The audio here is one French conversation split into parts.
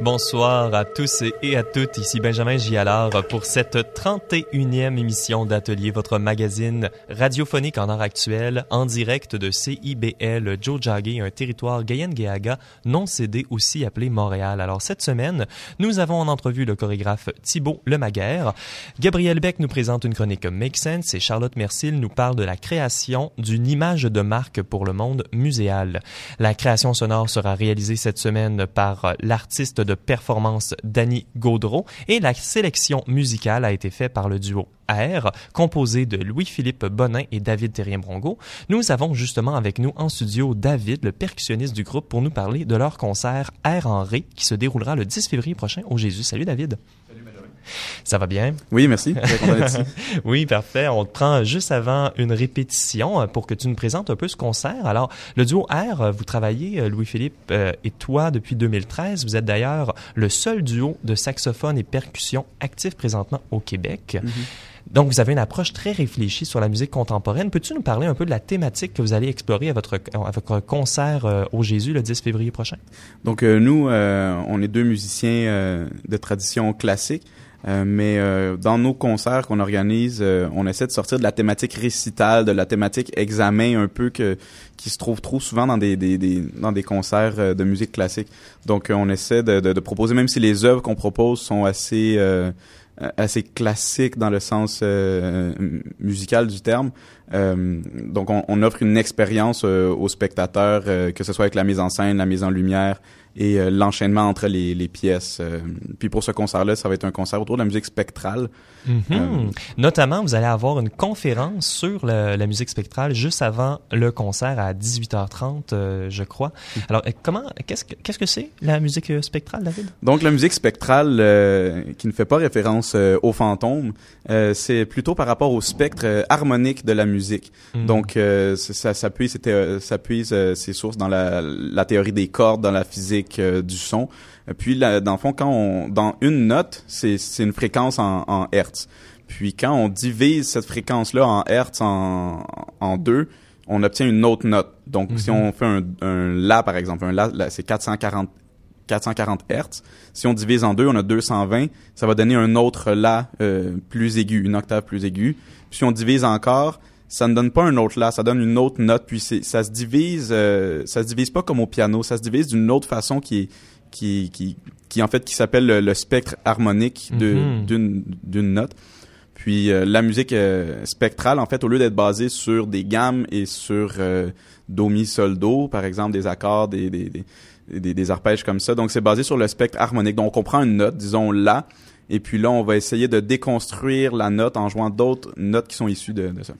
Bonsoir à tous et à toutes. Ici Benjamin Gialard pour cette 31e émission d'Atelier, votre magazine radiophonique en art actuel, en direct de CIBL Joe Jagé, un territoire Gayen-Gayaga non cédé aussi appelé Montréal. Alors cette semaine, nous avons en entrevue le chorégraphe Thibault Lemaguère. Gabriel Beck nous présente une chronique Make Sense et Charlotte Mercil nous parle de la création d'une image de marque pour le monde muséal. La création sonore sera réalisée cette semaine par l'artiste de performance Danny Gaudreau et la sélection musicale a été faite par le duo Air, composé de Louis-Philippe Bonin et David Terrien-Brongo. Nous avons justement avec nous en studio David, le percussionniste du groupe, pour nous parler de leur concert Air en Ré qui se déroulera le 10 février prochain au Jésus. Salut David. Ça va bien? Oui, merci. oui, parfait. On te prend juste avant une répétition euh, pour que tu nous présentes un peu ce concert. Alors, le duo R, euh, vous travaillez, euh, Louis-Philippe et toi, depuis 2013. Vous êtes d'ailleurs le seul duo de saxophone et percussion actif présentement au Québec. Mm-hmm. Donc, vous avez une approche très réfléchie sur la musique contemporaine. Peux-tu nous parler un peu de la thématique que vous allez explorer à votre, à votre concert au Jésus le 10 février prochain? Donc, nous, on est deux musiciens de tradition classique. Euh, mais euh, dans nos concerts qu'on organise, euh, on essaie de sortir de la thématique récitale, de la thématique examen un peu que qui se trouve trop souvent dans des, des, des dans des concerts de musique classique. Donc on essaie de, de, de, proposer, même si les œuvres qu'on propose sont assez assez classiques dans le sens musical du terme. donc on, on, offre une expérience aux spectateurs, que ce soit avec la mise en scène, la mise en lumière, et euh, l'enchaînement entre les, les pièces. Euh, puis pour ce concert-là, ça va être un concert autour de la musique spectrale. Mm-hmm. Euh, Notamment, vous allez avoir une conférence sur la musique spectrale juste avant le concert à 18h30, je crois. Mm. Alors, comment, qu'est-ce que c'est la musique spectrale, David? Donc la musique spectrale qui ne fait pas référence aux fantômes, c'est plutôt par rapport au spectre harmonique de la musique. Mm. Donc ça s'appuie, ça puise ses sources dans la, la théorie des cordes, dans la physique euh, du son. Puis, là, dans le fond, quand on, dans une note, c'est une fréquence en, en Hertz. Puis, quand on divise cette fréquence-là en Hertz en, en deux, on obtient une autre note. Donc, si mhm. on fait un, un La, par exemple, un La, c'est 440 440 Hertz. Si on divise en deux, on a 220. Ça va donner un autre La euh, plus aigu, une octave plus aiguë. Puis si on divise encore, ça ne donne pas un autre la, ça donne une autre note, puis ça se divise, euh, ça se divise pas comme au piano, ça se divise d'une autre façon qui est, qui, qui, qui en fait qui s'appelle le, spectre harmonique de, mhm. d'une, d'une note. Puis euh, la musique euh, spectrale, en fait, au lieu d'être basée sur des gammes et sur do mi sol do, par exemple, des accords, des, des, des, des arpèges comme ça, donc c'est basé sur le spectre harmonique. Donc on prend une note, disons la, et puis là, on va essayer de déconstruire la note en jouant d'autres notes qui sont issues de, ça.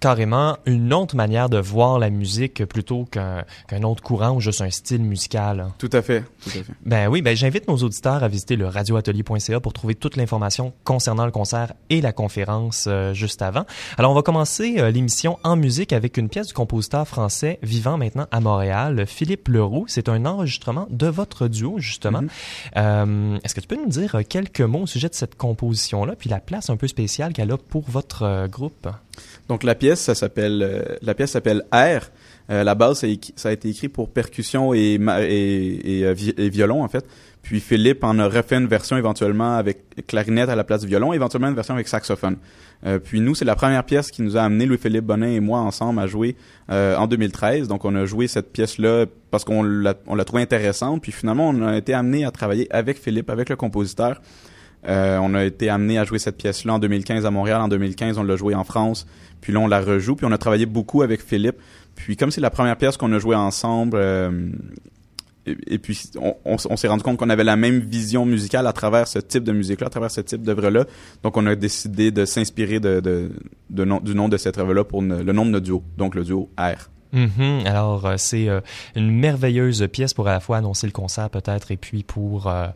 Carrément une autre manière de voir la musique plutôt qu'un qu'un autre courant ou juste un style musical. Tout à fait, tout à fait. Ben oui, ben j'invite nos auditeurs à visiter le radioatelier.ca pour trouver toute l'information concernant le concert et la conférence euh, juste avant. Alors on va commencer euh, l'émission en musique avec une pièce du compositeur français vivant maintenant à Montréal, Philippe Leroux. C'est un enregistrement de votre duo justement. Mm-hmm. euh, Est-ce que tu peux nous dire quelques mots au sujet de cette composition-là, puis la place un peu spéciale qu'elle a pour votre groupe? Donc la pièce, euh, la pièce s'appelle Air. Euh, la base, ça a, été écrit pour percussion euh, et, violon en fait. Puis Philippe en a refait une version éventuellement avec clarinette à la place du violon, éventuellement une version avec saxophone. Puis nous, c'est la première pièce qui nous a amené Louis-Philippe Bonin et moi ensemble à jouer en 2013. Donc on a joué cette pièce-là parce qu'on l'a, on l'a trouvé intéressante. Puis finalement, on a été amené à travailler avec Philippe, avec le compositeur. Euh, on a été amené à jouer cette pièce-là en 2015 à Montréal. En 2015, on l'a joué en France. Puis là, on la rejoue. Puis on a travaillé beaucoup avec Philippe. Puis comme c'est la première pièce qu'on a jouée ensemble, euh, et, puis on, s'est rendu compte qu'on avait la même vision musicale à travers ce type de musique-là, à travers ce type d'œuvre-là. Donc on a décidé de s'inspirer du nom de cette œuvre-là pour le nom de notre duo, donc le duo R. Mm-hmm. Alors, euh, c'est euh, une merveilleuse pièce pour à la fois annoncer le concert peut-être et puis pour euh,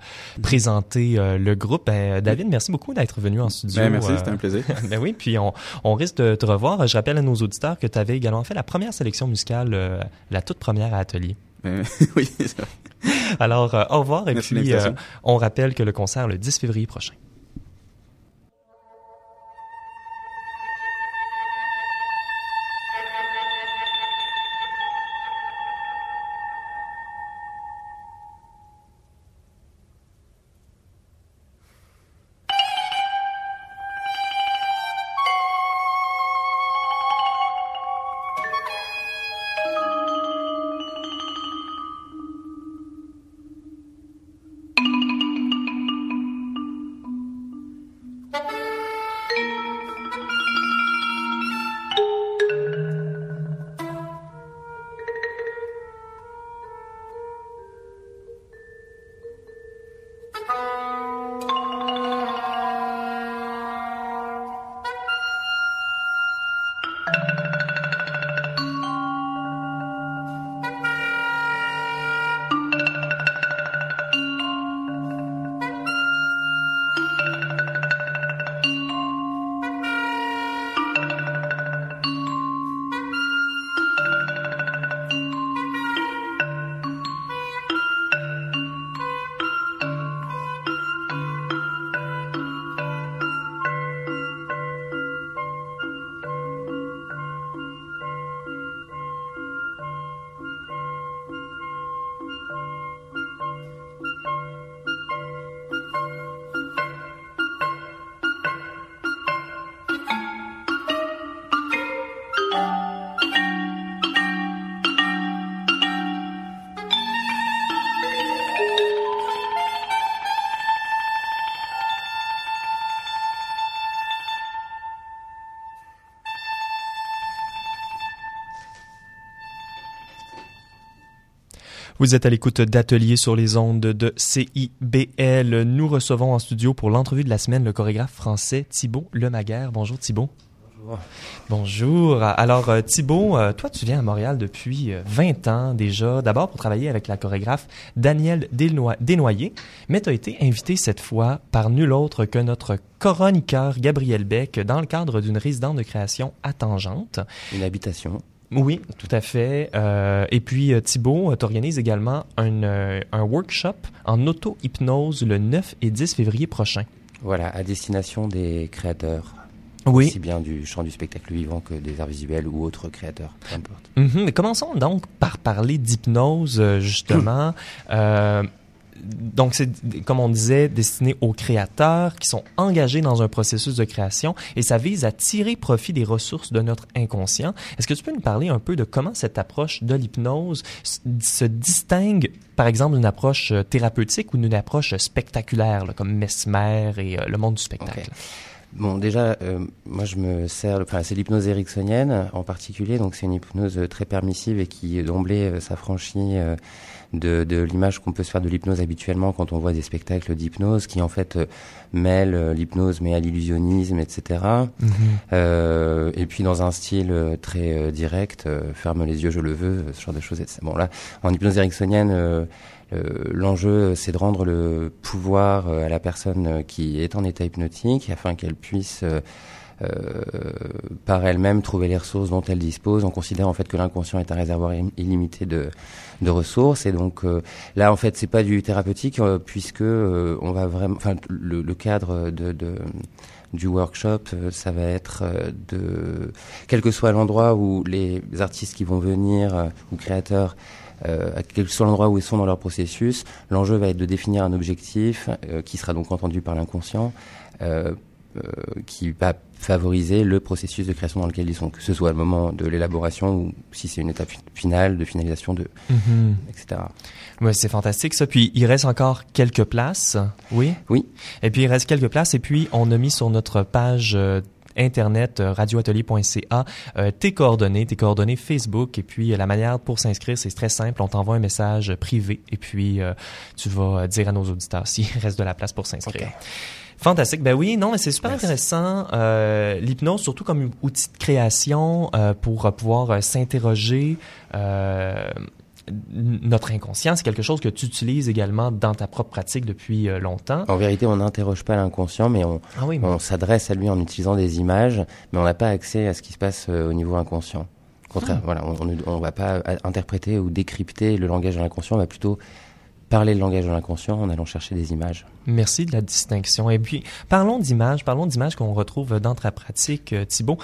présenter le groupe. Ben, David, merci beaucoup d'être venu en studio. Ben, merci, c'était un plaisir. ben oui, puis on, on, risque de te revoir. Je rappelle à nos auditeurs que tu avais également fait la première sélection musicale, la toute première à Atelier. Oui, c'est vrai. Alors, au revoir et puis on rappelle que le concert le 10 février prochain. Vous êtes à l'écoute d'Atelier sur les ondes de CIBL. Nous recevons en studio pour l'entrevue de la semaine le chorégraphe français Thibault Lemaguère. Bonjour Thibault. Bonjour. Bonjour. Alors euh, Thibault, euh, toi tu viens à Montréal depuis 20 euh, ans déjà, d'abord pour travailler avec la chorégraphe Danielle Desnoyers, mais tu as été invité cette fois par nul autre que notre chroniqueur Gabriel Beck dans le cadre d'une résidence de création à Tangente. Une habitation. Oui, tout à fait. Euh, et puis, euh, Thibault, tu organises également un, euh, un workshop en auto-hypnose le 9 et 10 février prochain. Voilà, à destination des créateurs. Oui. Aussi bien du champ du spectacle vivant que des arts visuels ou autres créateurs, peu importe. Mm commençons donc par parler d'hypnose, justement. Donc c'est comme on disait destiné aux créateurs qui sont engagés dans un processus de création et ça vise à tirer profit des ressources de notre inconscient. Est-ce que tu peux nous parler un peu de comment cette approche de l'hypnose se distingue par exemple d'une approche euh, thérapeutique ou d'une approche spectaculaire comme Mesmer et euh, le monde du spectacle? Bon, déjà, euh, moi je me sers, enfin c'est l'hypnose ericksonienne en particulier, donc c'est une hypnose très permissive et qui d'emblée s'affranchit de, de l'image qu'on peut se faire de l'hypnose habituellement quand on voit des spectacles d'hypnose qui en fait euh, mêlent euh, l'hypnose mais à l'illusionnisme, etc. Mhm. Euh, et puis dans un style euh, très direct, ferme les yeux, je le veux, ce genre de choses. Bon là, en hypnose ericksonienne, l'enjeu c'est de rendre le pouvoir à la personne qui est en état hypnotique afin qu'elle puisse par elle-même trouver les ressources dont elle dispose. On considère en fait que l'inconscient est un réservoir illimité de, ressources et donc euh, là en fait c'est pas du thérapeutique euh, puisque on va vraiment, enfin le, cadre du workshop, ça va être de, quel que soit l'endroit où les artistes qui vont venir ou créateurs, euh, quel que soit l'endroit où ils sont dans leur processus, l'enjeu va être de définir un objectif qui sera donc entendu par l'inconscient, euh, qui va favoriser le processus de création dans lequel ils sont, que ce soit le moment de l'élaboration ou si c'est une étape finale de finalisation de, mhm. etc. Ouais, c'est fantastique ça. Puis il reste encore quelques places, oui? Oui. Et puis il reste quelques places et puis on a mis sur notre page euh, internet euh, radioatelier.ca euh, tes coordonnées, tes coordonnées Facebook et puis la manière pour s'inscrire c'est très simple, on t'envoie un message privé et puis tu vas dire à nos auditeurs s'il reste de la place pour s'inscrire. Fantastique. Ben oui, non, mais c'est super intéressant. Euh, L'hypnose, surtout comme outil de création euh, pour pouvoir euh, s'interroger. Euh, notre inconscient, c'est quelque chose que tu utilises également dans ta propre pratique depuis longtemps. En vérité, on n'interroge pas l'inconscient, mais on, ah on s'adresse à lui en utilisant des images, mais on n'a pas accès à ce qui se passe au niveau inconscient. Au contraire, ah. voilà, on ne va pas interpréter ou décrypter le langage de l'inconscient, on va plutôt parler le langage de l'inconscient en allant chercher des images. Merci de la distinction. Et puis, parlons d'images, parlons d'images qu'on retrouve dans ta pratique, euh, Thibault.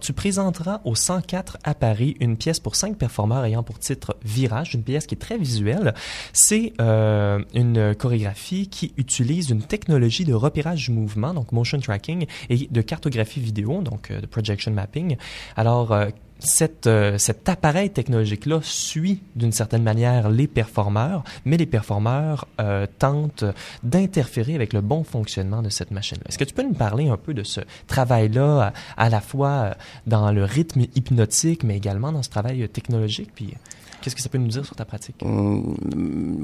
Tu, présenteras au 104 à Paris une pièce pour cinq performeurs ayant pour titre Virage, une pièce qui est très visuelle. C'est euh, une chorégraphie qui utilise une technologie de repérage du mouvement, donc motion tracking, et de cartographie vidéo, donc euh, de projection mapping. Alors, cette, euh, cet appareil technologique-là suit d'une certaine manière les performeurs, mais les performeurs euh, tentent d'interférer avec le bon fonctionnement de cette machine-là. Est-ce que tu peux nous parler un peu de ce travail-là, à, la fois euh, dans le rythme hypnotique, mais également dans ce travail technologique, puis Qu'est-ce que ça peut nous dire sur ta pratique? Hum,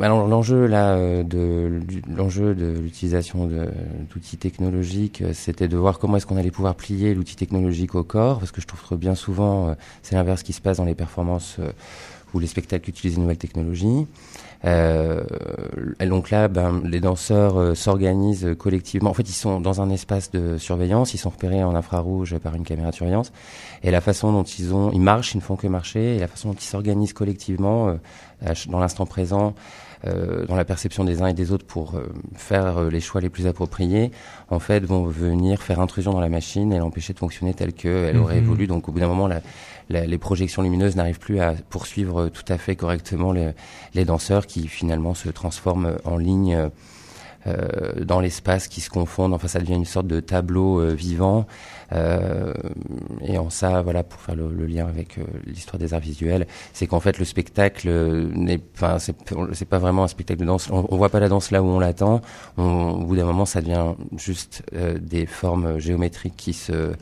Alors l'enjeu là euh, de l'enjeu de l'utilisation d'outils technologiques, euh, c'était de voir comment est-ce qu'on allait pouvoir plier l'outil technologique au corps, parce que je trouve que bien souvent euh, c'est l'inverse qui se passe dans les performances où les spectacles utilisent une nouvelle technologie. Euh, donc là, ben, les danseurs euh, s'organisent collectivement. En fait, ils sont dans un espace de surveillance, ils sont repérés en infrarouge par une caméra de surveillance. Et la façon dont ils ont, ils marchent, ils ne font que marcher, et la façon dont ils s'organisent collectivement euh, dans l'instant présent, dans la perception des uns et des autres pour euh, faire euh, les choix les plus appropriés, en fait, vont venir faire intrusion dans la machine et l'empêcher de fonctionner telle qu'elle aurait mhm. évolué. Donc, au bout d'un moment, la, les projections lumineuses n'arrivent plus à poursuivre tout à fait correctement les, les danseurs qui finalement se transforment en ligne euh, dans l'espace qui se confondent. Enfin, ça devient une sorte de tableau euh, vivant. Euh, et en ça, voilà, pour faire le, lien avec l'histoire des arts visuels, c'est qu'en fait le spectacle n'est, enfin, c'est pas vraiment un spectacle de danse. On, voit pas la danse là où on l'attend. au bout d'un moment, ça devient juste des formes géométriques qui se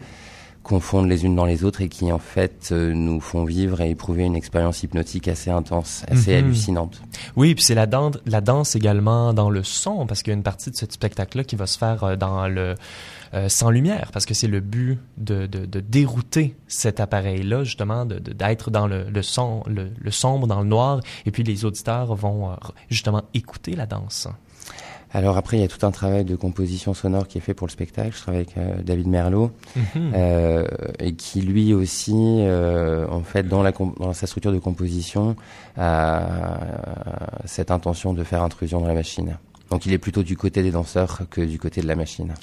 confondent les unes dans les autres et qui en fait nous font vivre et éprouver une expérience hypnotique assez intense, assez Mhm. hallucinante. Oui, puis c'est la danse, la danse également dans le son, parce qu'il y a une partie de ce spectacle-là qui va se faire euh, dans le euh, sans lumière, parce que c'est le but de, de, de dérouter cet appareil-là, justement, de- d'être dans le, le son, le, le sombre, dans le noir, et puis les auditeurs vont euh, justement écouter la danse. Alors après, il y a tout un travail de composition sonore qui est fait pour le spectacle. Je travaille avec euh, David Merlot. Mhm. euh, et qui lui aussi, euh, en fait, dans, la dans sa structure de composition, a cette intention de faire intrusion dans la machine. Donc il est plutôt du côté des danseurs que du côté de la machine.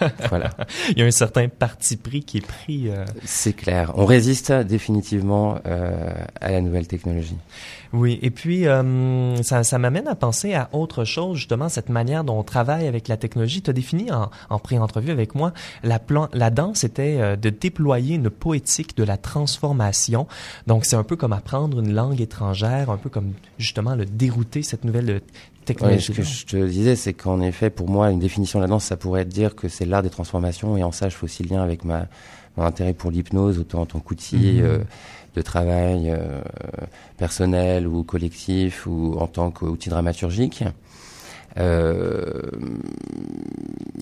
voilà, Il y a un certain parti pris qui est pris. euh, c'est clair. On résiste définitivement euh, à la nouvelle technologie. Oui, et puis euh, ça, ça m'amène à penser à autre chose, justement, cette manière dont on travaille avec la technologie. Tu as défini en, en pré-entrevue avec moi, la, plan, la danse était euh, de déployer une poétique de la transformation. Donc c'est un peu comme apprendre une langue étrangère, un peu comme justement le dérouter cette nouvelle technologie. ce que je te disais, c'est qu'en effet, pour moi, une définition de la danse, ça pourrait être dire que c'est l'art des transformations, et en ça, je fais aussi lien avec ma, mon intérêt pour l'hypnose, autant en tant qu'outil Mhm. euh, de travail euh, personnel ou collectif, ou en tant qu'outil dramaturgique. Euh,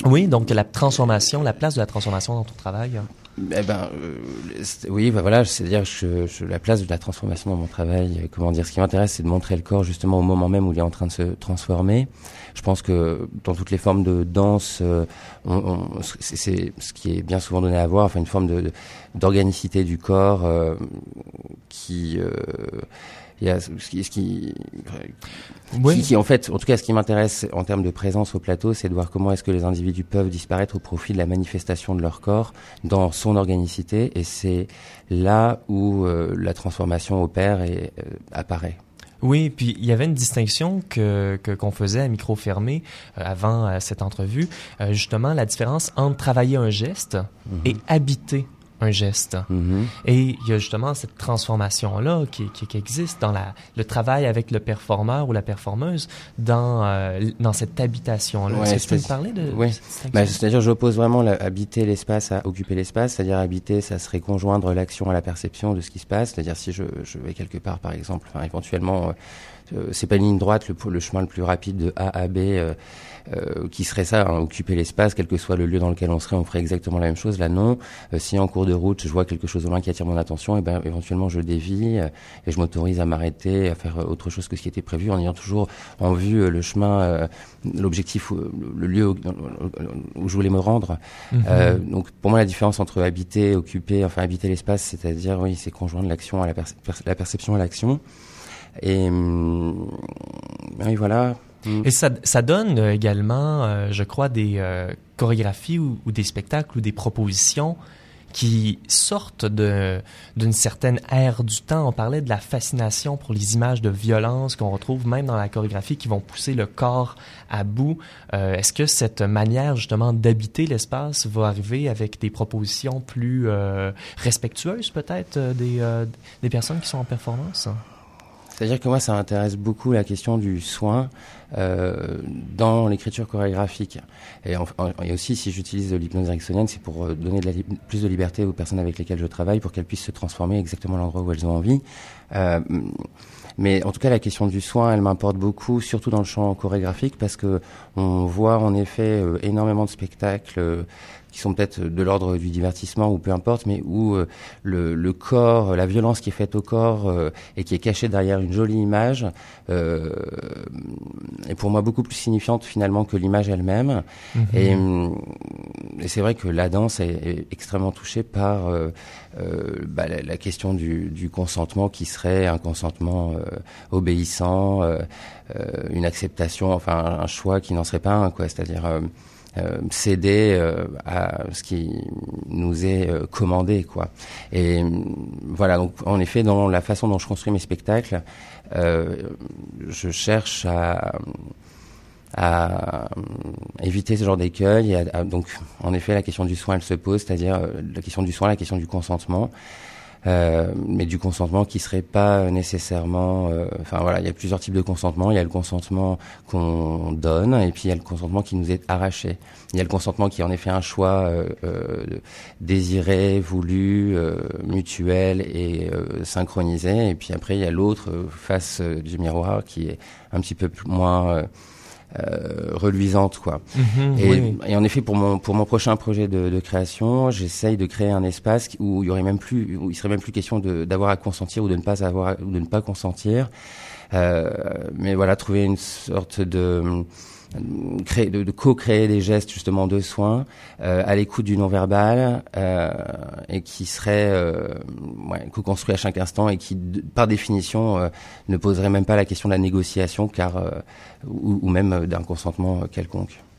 Oui, donc la transformation, la place de la transformation dans ton travail. Eh ben, euh, oui, bah voilà, c'est-à-dire je, je, la place de la transformation dans mon travail. euh, Comment dire Ce qui m'intéresse, c'est de montrer le corps justement au moment même où il est en train de se transformer. Je pense que dans toutes les formes de danse, euh, on, on- c'est ce qui est bien souvent donné à voir, enfin une forme de- d'organicité du corps euh, qui euh, il y a ce qui, ce qui, Oui. qui, qui, en fait, en tout cas, ce qui m'intéresse en termes de présence au plateau, c'est de voir comment est-ce que les individus peuvent disparaître au profit de la manifestation de leur corps dans son organicité, et c'est là où euh, la transformation opère et euh, apparaît. Oui, puis il y avait une distinction que qu'on faisait à micro fermé euh, avant euh, cette entrevue, euh, justement la différence entre travailler un geste et habiter un geste. Mhm. Et il y a justement cette transformation-là qui, qui, qui existe dans la, le travail avec le performeur ou la performeuse dans, euh, dans cette habitation-là. Ouais, Est-ce que tu peux parler de, distinction? Bah, C'est-à-dire, j'oppose vraiment la- habiter l'espace à occuper l'espace. C'est-à-dire, habiter, ça serait conjoindre l'action à la perception de ce qui se passe. C'est-à-dire, si je, je vais quelque part, par exemple, enfin, éventuellement, euh, euh, c'est pas une ligne droite, le, le chemin le plus rapide de A à B, euh, euh, qui serait ça, hein, occuper l'espace, quel que soit le lieu dans lequel on serait, on ferait exactement la même chose. Là, non. Euh, si en cours de route, je vois quelque chose au loin qui attire mon attention, et ben, éventuellement, je dévie euh, et je m'autorise à m'arrêter, à faire euh, autre chose que ce qui était prévu, en ayant toujours en vue euh, le chemin, euh, l'objectif, le lieu où, où je voulais me rendre. Euh, donc pour moi la différence entre habiter, occuper, enfin habiter l'espace, c'est-à-dire oui, c'est conjoindre l'action à la, perce- la perception à l'action. Et hum, oui voilà. Hum. Et ça, ça donne euh, également, euh, je crois, des euh, chorégraphies ou, ou des spectacles ou des propositions qui sortent d'une certaine ère du temps. On parlait de la fascination pour les images de violence qu'on retrouve même dans la chorégraphie qui vont pousser le corps à bout. Euh, Est-ce que cette manière justement d'habiter l'espace va arriver avec des propositions plus euh, respectueuses peut-être euh, des, euh, des personnes qui sont en performance? C'est-à-dire que moi, ça m'intéresse beaucoup la question du soin euh, dans l'écriture chorégraphique. Et, aussi, si j'utilise de l'hypnose ericksonienne, c'est pour euh, donner plus de liberté aux personnes avec lesquelles je travaille, pour qu'elles puissent se transformer exactement l'endroit où elles ont envie. Euh, mais en tout cas, la question du soin, elle m'importe beaucoup, surtout dans le champ chorégraphique, parce que on voit en effet euh, énormément de spectacles euh, qui sont peut-être de l'ordre du divertissement ou peu importe, mais où euh, le, le corps, la violence qui est faite au corps euh, et qui est cachée derrière une jolie image euh, est pour moi beaucoup plus signifiante finalement que l'image elle-même. Et, hum, et c'est vrai que la danse est, est extrêmement touchée par euh, euh, bah, la, la question du, du consentement qui serait un consentement euh, obéissant, une acceptation, enfin un choix qui n'en serait pas un, quoi. C'est-à-dire céder euh, à ce qui nous est euh, commandé, quoi. Et voilà, donc en effet, dans la façon dont je construis mes spectacles, euh, je cherche à à euh, éviter ce genre d'écueil. Donc, en effet, la question du soin, elle se pose, c'est-à-dire euh, la question du soin, la question du consentement. Euh, mais du consentement qui serait pas nécessairement. euh, Enfin voilà, il y a plusieurs types de consentement. Il y a le consentement qu'on donne, et puis il y a le consentement qui nous est arraché. Il y a le consentement qui est en effet un choix euh, désiré, voulu, mutuel et synchronisé. Et puis après, il y a l'autre face du miroir qui est un petit peu plus, moins euh, reluisante, quoi. Mhm, Et, oui. et en effet, pour mon pour mon prochain projet de, de création, j'essaye de créer un espace où il y aurait même plus, où il serait même plus question d'avoir à consentir ou de ne pas avoir ou de ne pas consentir. Euh, mais voilà, trouver une sorte de de, co-créer des gestes justement de soins euh, à l'écoute du non-verbal euh, et qui serait euh, co-construit à chaque instant et qui, par définition, euh, ne poserait même pas la question de la négociation car euh, ou, même d'un consentement euh,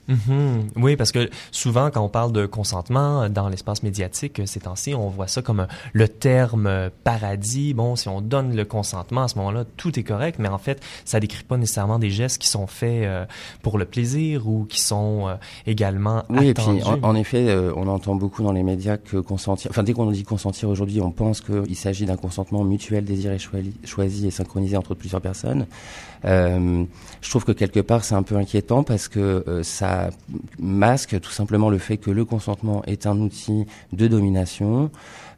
Mhm. Oui, parce que souvent, quand on parle de consentement euh, dans l'espace médiatique euh, ces temps-ci, on voit ça comme euh, le terme paradis. Bon, si on donne le consentement à ce moment-là, tout est correct, mais en fait, ça décrit pas nécessairement des gestes qui sont faits pour le plaisir ou qui sont également Oui, et attendus. puis en, en effet, on entend beaucoup dans les médias que consentir. Enfin, dès qu'on dit consentir aujourd'hui, on pense qu'il s'agit d'un consentement mutuel, désiré, choisi et synchronisé entre plusieurs personnes. Euh, je trouve que quelque part, c'est un peu inquiétant parce que euh, ça masque tout simplement le fait que le consentement est un outil de domination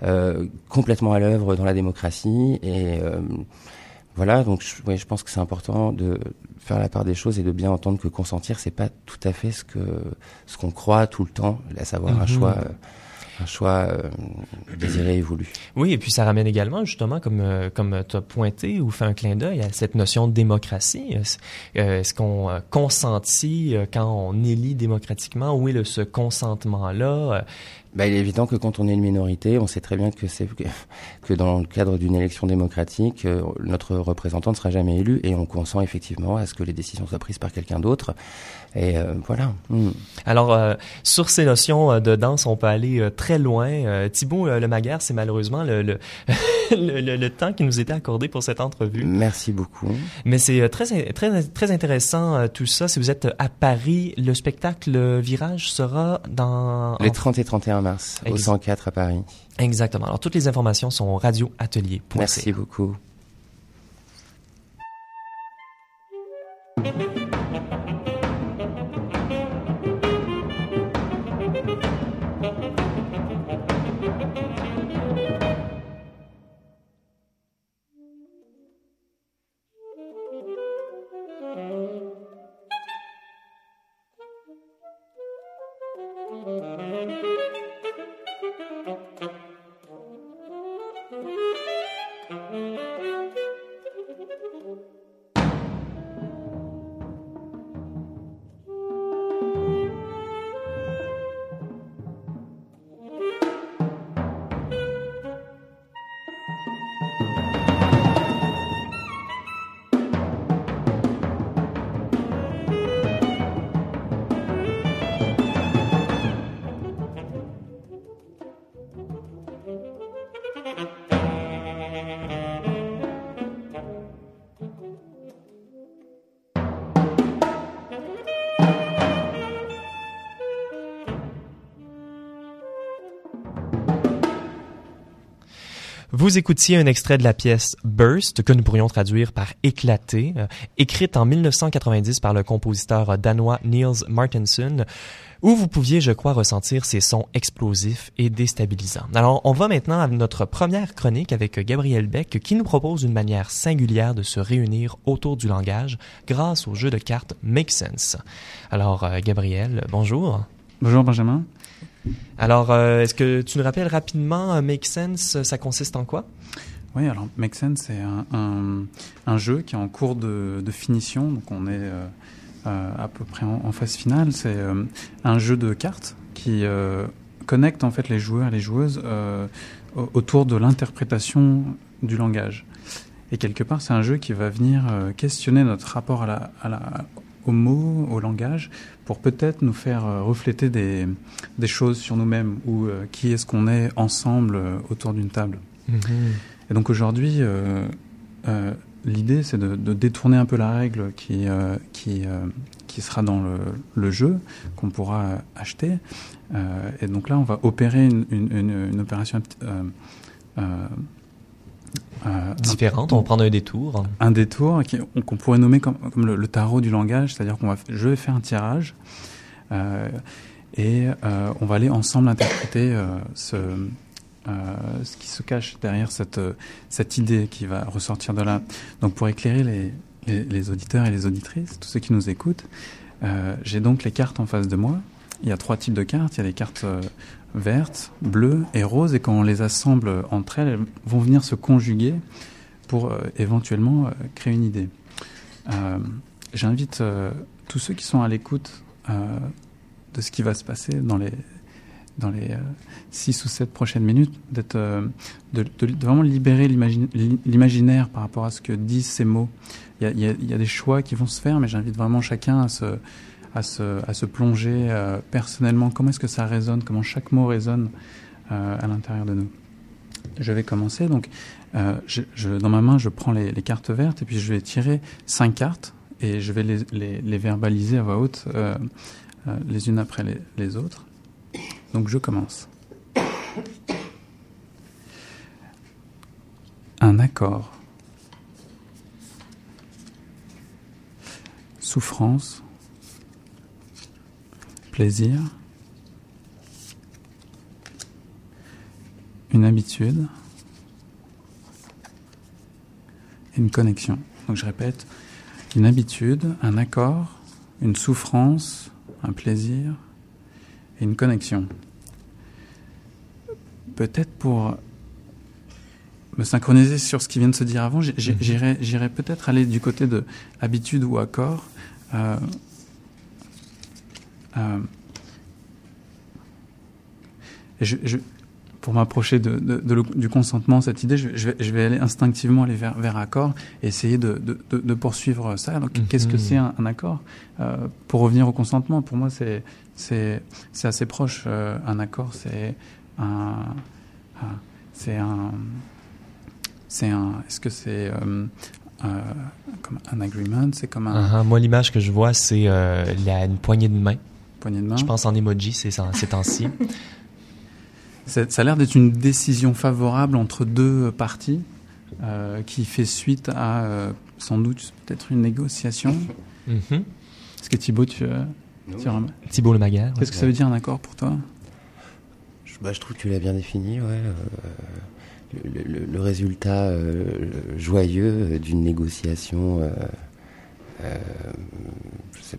euh, complètement à l'œuvre dans la démocratie et euh, voilà, donc je, ouais, je pense que c'est important de faire la part des choses et de bien entendre que consentir, c'est pas tout à fait ce que ce qu'on croit tout le temps, à savoir un Mhm. choix, euh, un choix euh, désiré et voulu. Oui, et puis ça ramène également, justement, comme, euh, comme tu as pointé ou fait un clin d'œil à cette notion de démocratie. Est-ce euh, qu'on consentit quand on élit démocratiquement? Où est le, ce consentement-là? Bah, il est évident que quand on est une minorité, on sait très bien que c'est que, dans le cadre d'une élection démocratique, euh, notre représentant ne sera jamais élu et on consent effectivement à ce que les décisions soient prises par quelqu'un d'autre. Et euh, voilà. Mm. Alors, euh, sur ces notions euh, de danse, on peut aller euh, très loin. Thibaut euh, Le Maguire, c'est malheureusement le, le, le, temps qui nous était accordé pour cette entrevue. Merci beaucoup. Mais c'est très, très, très intéressant tout ça. Si vous êtes à Paris, le spectacle Virage sera dans... Les 30 et 31 mars, au Ex- 104 à Paris. Exactement. Alors, toutes les informations sont au radioatelier.ca. Merci beaucoup. Vous écoutiez un extrait de la pièce Burst, que nous pourrions traduire par éclater, euh, écrite en 1990 par le compositeur danois Niels Martinson, où vous pouviez, je crois, ressentir ces sons explosifs et déstabilisants. Alors, on va maintenant à notre première chronique avec Gabriel Beck, qui nous propose une manière singulière de se réunir autour du langage grâce au jeu de cartes Make Sense. Alors, euh, Gabriel, bonjour. Bonjour Benjamin. Alors, euh, est-ce que tu nous rappelles rapidement euh, Make Sense, ça consiste en quoi? Oui, alors Make Sense, c'est un, jeu qui est en cours de, finition, donc on est euh, euh, à peu près en, phase finale. C'est euh, un jeu de cartes qui euh, connecte en fait les joueurs et les joueuses euh, au- autour de l'interprétation du langage. Et quelque part, c'est un jeu qui va venir euh, questionner notre rapport au mot, au langage, pour peut-être nous faire euh, refléter des, des choses sur nous-mêmes ou euh, qui est-ce qu'on est ensemble euh, autour d'une table. Et donc aujourd'hui, euh, l'idée c'est de, de détourner un peu la règle qui, qui, qui sera dans le, le jeu, qu'on pourra acheter. Et donc là, on va opérer une, une, une, une opération euh, différentes. On va prendre un détour. Un détour qu'on pourrait nommer comme, comme le, tarot du langage, c'est-à-dire qu'on va, je vais faire un tirage et on va aller ensemble interpréter ce, ce qui se cache derrière cette, cette idée qui va ressortir de là. Donc pour éclairer les, les, les auditeurs et les auditrices, tous ceux qui nous écoutent, euh, j'ai donc les cartes en face de moi. Il y a trois types de cartes. Il y a les cartes euh, vertes, bleues et roses. Et quand on les assemble entre elles, elles vont venir se conjuguer pour euh, éventuellement créer une idée. J'invite tous ceux qui sont à l'écoute de ce qui va se passer dans les dans les six ou sept prochaines minutes, d'être, de, vraiment libérer l'imaginaire par rapport à ce que disent ces mots. Il y a, des choix qui vont se faire, mais j'invite vraiment chacun à se, à se, plonger euh, personnellement. Comment est-ce que ça résonne? Comment chaque mot résonne euh, à l'intérieur de nous? Je vais commencer. Donc, euh, dans ma main, je prends les, cartes vertes et puis je vais tirer cinq cartes et je vais les, verbaliser à voix haute les unes après les autres. Donc, je commence. Un accord. souffrance, plaisir, une habitude, une connexion. Donc je répète, une habitude, un accord, une souffrance, un plaisir et une connexion. Peut-être pour me synchroniser sur ce qui vient de se dire avant, j'irai peut-être aller du côté de habitude ou accord euh, euh, je, pour m'approcher de, du consentement, cette idée, je, vais, je, vais, aller instinctivement aller vers, vers accord et essayer de, poursuivre ça. Donc, qu'est-ce que mhm. c'est un, accord? Euh, Pour revenir au consentement, pour moi, c'est c'est assez proche. un accord, c'est un c'est un c'est un est-ce que c'est euh, comme un agreement, c'est comme un... Uh-huh. Moi, l'image que je vois, c'est euh, une poignée de main. Poignée de main. Je pense en emoji ces, ces temps-ci. ça a l'air d'être une décision favorable entre deux parties euh, qui fait suite à sans doute peut-être une négociation. Mm-hmm. Est-ce que Thibaut, tu, tu Thibaut le Maguire. Qu'est-ce que ça veut dire un accord pour toi? Je, bah, je trouve que tu l'as bien défini. Ouais le, résultat euh, joyeux d'une négociation. Euh,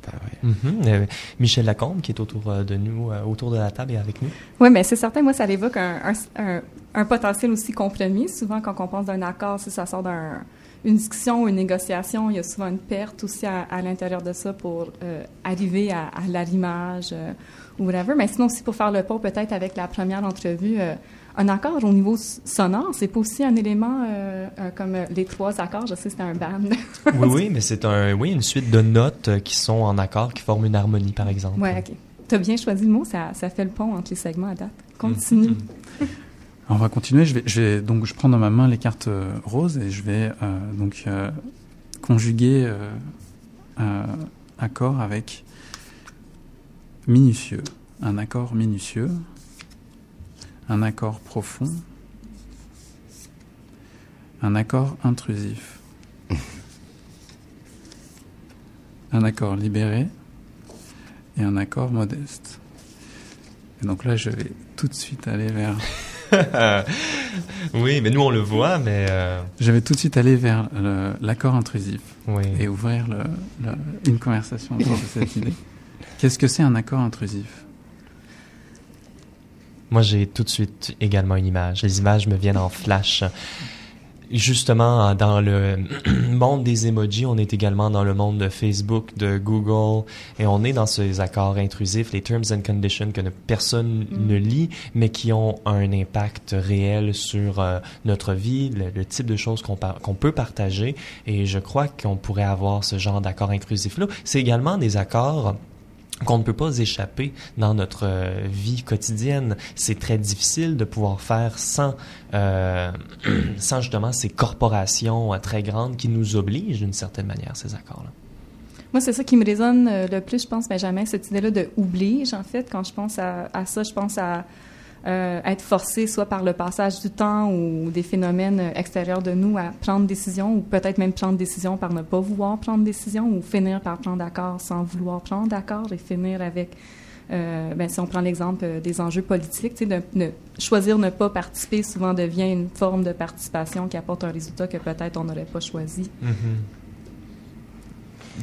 euh. Mhm. Michel Lacombe, qui est autour de nous, autour de la table et avec nous. Oui, mais c'est certain, moi, ça évoque un, un, potentiel aussi compromis. Souvent, quand on pense d'un accord, si ça sort d'une discussion ou une négociation, il y a souvent une perte aussi à, l'intérieur de ça pour arriver à, à l'arrimage ou whatever. Mais sinon aussi pour faire le pont peut-être avec la première entrevue, un accord au niveau sonore, c'est pas aussi un élément euh, euh, comme euh, les trois accords. Je sais, c'est un band. oui, oui, mais c'est un, oui, une suite de notes qui sont en accord, qui forment une harmonie, par exemple. Oui, ok. Tu as bien choisi le mot, ça, ça fait le pont entre les segments à date. Continue. Mm-hmm. On va continuer. Je vais, je vais, donc, je prends dans ma main les cartes roses et je vais donc conjuguer accord avec minutieux. Un accord minutieux un accord profond, un accord intrusif, un accord libéré. Et un accord modeste. Et donc là, je vais tout de suite aller vers... oui, mais nous on le voit, mais... Euh, je vais tout de suite aller vers l'accord intrusif. Et ouvrir une conversation autour de cette idée. Qu'est-ce que c'est un accord intrusif? Moi, j'ai tout de suite également une image. Les images me viennent en flash. Justement, dans le monde des emojis, on est également dans le monde de Facebook, de Google, et on est dans ces accords intrusifs, les terms and conditions que personne mm. ne lit, mais qui ont un impact réel sur euh, notre vie, le, type de choses qu'on qu'on peut partager. Et je crois qu'on pourrait avoir ce genre d'accord intrusif-là. C'est également des accords qu'on ne peut pas échapper dans notre euh, vie quotidienne. C'est très difficile de pouvoir faire sans, euh, sans justement ces corporations euh, très grandes qui nous obligent d'une certaine manière, ces accords-là. Moi, c'est ça qui me résonne le plus, je pense, Benjamin, cette idée-là de en fait. Quand je pense à, ça, je pense à euh, être forcé, soit par le passage du temps ou des phénomènes extérieurs de nous, à prendre décision, ou peut-être même prendre décision par ne pas vouloir prendre décision, ou finir par prendre d'accord sans vouloir prendre d'accord, et finir avec, euh, ben, si on prend l'exemple euh, des enjeux politiques, de, de choisir ne pas participer souvent devient une forme de participation qui apporte un résultat que peut-être on n'aurait pas choisi.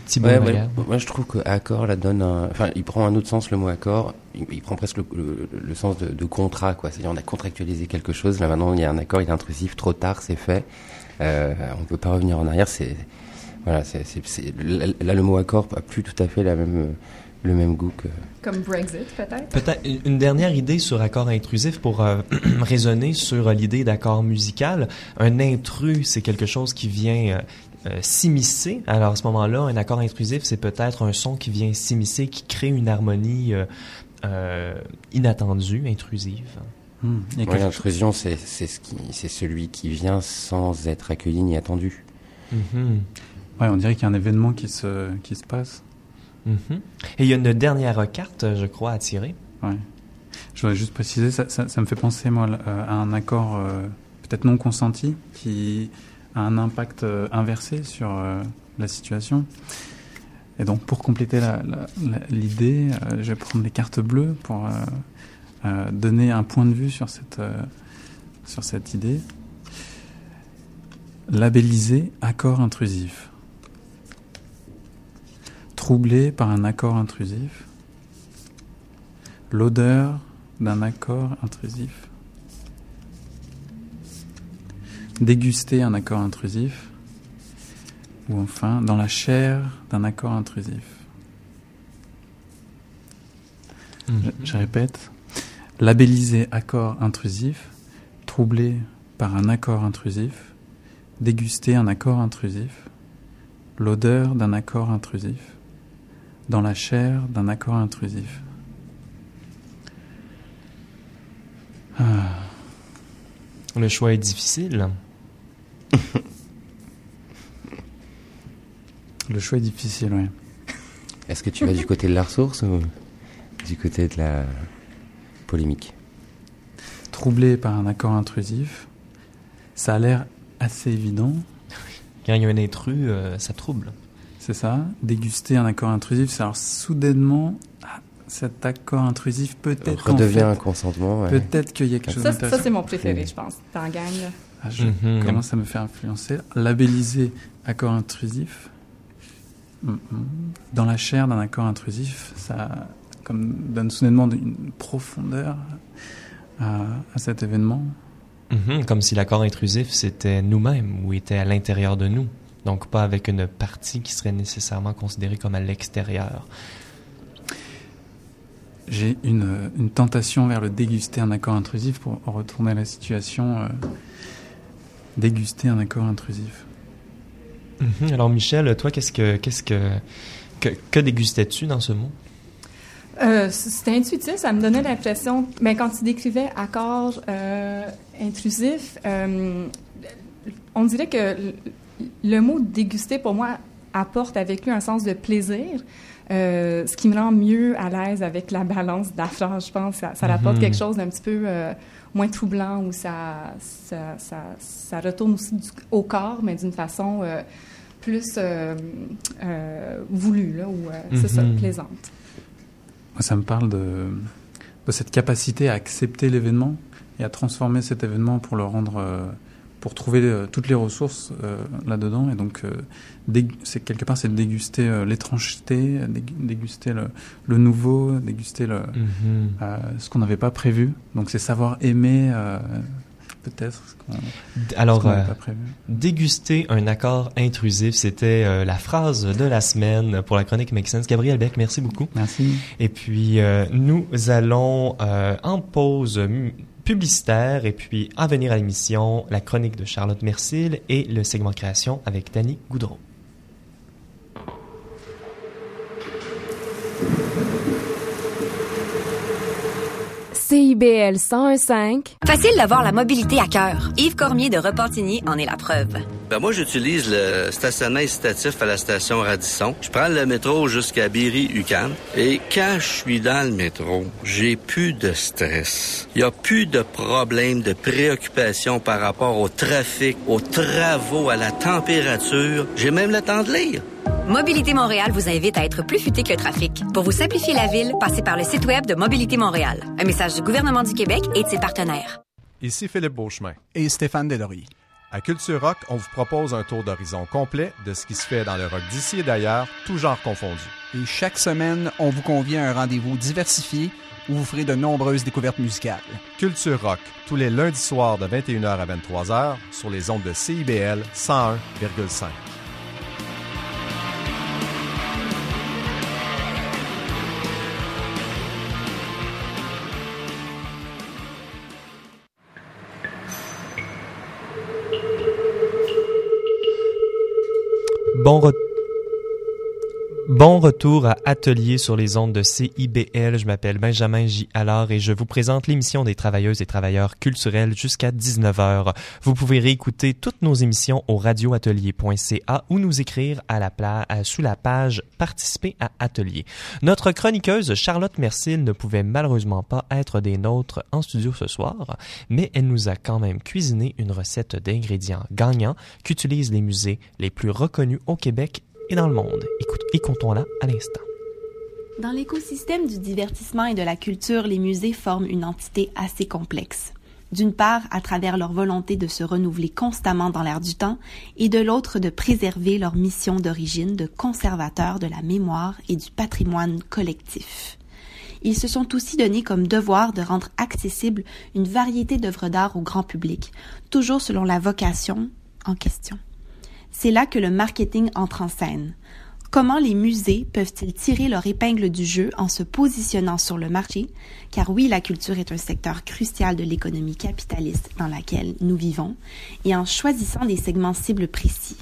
Thibaut Ouais, Maillard. ouais, moi je trouve que accord là donne un, enfin il prend un autre sens le mot accord, il, il prend presque le, le- le sens de, de contrat quoi, c'est-à-dire on a contractualisé quelque chose, là maintenant il y a un accord, il est intrusif, trop tard, c'est fait, euh, on peut pas revenir en arrière, c'est voilà, c'est c'est- c'est- là, le mot accord a plus tout à fait la même le même goût que. Comme Brexit, peut-être? Peut-être. Une- une dernière idée sur accord intrusif pour euh, raisonner sur euh, l'idée d'accord musical. Un intrus, c'est quelque chose qui vient euh, euh, s'immiscer. Alors à ce moment-là, un accord intrusif, c'est peut-être un son qui vient s'immiscer, qui crée une harmonie euh, euh, inattendue, intrusive. Ouais, quelque chose- l'intrusion c'est c'est ce qui c'est celui qui vient sans être accueilli ni attendu. Ouais, on dirait qu'il y a un événement qui se, qui se passe. Mhm. Et il y a une dernière carte, je crois, à tirer. Ouais. Je voudrais juste préciser, ça, ça, ça me fait penser moi à un accord euh, peut-être non consenti qui a un impact euh, inversé sur euh, la situation. Et donc pour compléter l'idée, euh, je vais prendre les cartes bleues pour donner un point de vue sur cette, sur cette idée. Labelliser accord intrusif. Troublé par un accord intrusif. L'odeur d'un accord intrusif. Déguster un accord intrusif. Ou enfin, dans la chair d'un accord intrusif. Mhm. Je, je répète. Labelliser accord intrusif. Troublé par un accord intrusif. Déguster un accord intrusif. L'odeur d'un accord intrusif. Dans la chair d'un accord intrusif. Ah. Le choix est difficile. Le choix est difficile, oui. Est-ce que tu vas du côté de la ressource ou du côté de la polémique? Troublé par un accord intrusif, ça a l'air assez évident, Quand il y a un intrus, euh, ça trouble. c'est ça. Déguster un accord intrusif, c'est alors soudainement, ah, cet accord intrusif peut-être Redevient fait, un consentement. ouais. peut-être qu'il y a quelque chose Ça, ça d'intéressant. c'est mon préféré, je pense, là. Ah, je Mhm. commence à me faire influencer. Labelliser accord intrusif. Mm. Dans la chair d'un accord intrusif, ça comme donne soudainement une profondeur à, à cet événement. Mhm, Comme si l'accord intrusif, c'était nous-mêmes ou était à l'intérieur de nous. Donc pas avec une partie qui serait nécessairement considérée comme à l'extérieur. J'ai une, une tentation vers le déguster un accord intrusif pour retourner à la situation. euh, déguster un accord intrusif. Mhm. Alors Michel, toi, qu'est-ce que qu'est-ce que que, que dégustais-tu dans ce mot? Euh, C'était intuitif, ça me donnait l'impression, mais quand tu décrivais accord euh, intrusif, euh, on dirait que le, mot déguster pour moi apporte avec lui un sens de plaisir, euh, ce qui me rend mieux à l'aise avec la balance de la phrase. Je pense ça, ça apporte Mhm. quelque chose d'un petit peu euh, moins troublant où ça, ça, ça, ça retourne aussi du- au corps, mais d'une façon euh, plus euh, euh, voulue, là, ou euh, c'est ça, Mhm. plaisante. Moi, ça me parle de, de cette capacité à accepter l'événement et à transformer cet événement pour le rendre, euh, pour trouver euh, toutes les ressources euh, là-dedans. Et donc, euh, c'est quelque part, c'est de déguster l'étrangeté, dég- déguster le, le nouveau, déguster le, Mhm. euh, ce qu'on n'avait pas prévu. Donc, c'est savoir aimer, peut-être, Alors, euh, déguster un accord intrusif, c'était euh, la phrase de la semaine pour la chronique Make Sense. Gabriel Beck, merci beaucoup. Merci. Et puis, euh, nous allons en pause publicitaire et puis à venir à l'émission, la chronique de Charlotte Mercil et le segment création avec Danny Goudreau. CIBL 101.5. Facile d'avoir la mobilité à cœur. Yves Cormier de Repentigny en est la preuve. Ben moi, j'utilise le stationnement incitatif à la station Radisson. Je prends le métro jusqu'à Berry-UQAM. Et quand je suis dans le métro, j'ai plus de stress. Il y a plus de problèmes, de préoccupations par rapport au trafic, aux travaux, à la température. J'ai même le temps de lire. Mobilité Montréal vous invite à être plus futé que le trafic. Pour vous simplifier la ville, passez par le site web de Mobilité Montréal. Un message du gouvernement du Québec et de ses partenaires. Ici Philippe Beauchemin. Et Stéphane Delory. À Culture Rock, on vous propose un tour d'horizon complet de ce qui se fait dans le rock d'ici et d'ailleurs, tout genre confondu. Et chaque semaine, on vous convie à un rendez-vous diversifié où vous ferez de nombreuses découvertes musicales. Culture Rock, tous les lundis soirs de 21h à 23h sur les ondes de CIBL 101,5. Bon retour. Bon retour à Atelier sur les ondes de CIBL. Je m'appelle Benjamin J. Allard et je vous présente l'émission des travailleuses et travailleurs culturels jusqu'à 19h. Vous pouvez réécouter toutes nos émissions au radioatelier.ca ou nous écrire à la sous la page Participer à Atelier. Notre chroniqueuse Charlotte Mercil ne pouvait malheureusement pas être des nôtres en studio ce soir, mais elle nous a quand même cuisiné une recette d'ingrédients gagnants qu'utilisent les musées les plus reconnus au Québec dans le monde. Écoutons-la à l'instant. Dans l'écosystème du divertissement et de la culture, les musées forment une entité assez complexe. D'une part, à travers leur volonté de se renouveler constamment dans l'air du temps, et de l'autre, de préserver leur mission d'origine de conservateurs de la mémoire et du patrimoine collectif. Ils se sont aussi donné comme devoir de rendre accessible une variété d'œuvres d'art au grand public, toujours selon la vocation en question. C'est là que le marketing entre en scène. Comment les musées peuvent-ils tirer leur épingle du jeu en se positionnant sur le marché? Car oui, la culture est un secteur crucial de l'économie capitaliste dans laquelle nous vivons, et en choisissant des segments cibles précis.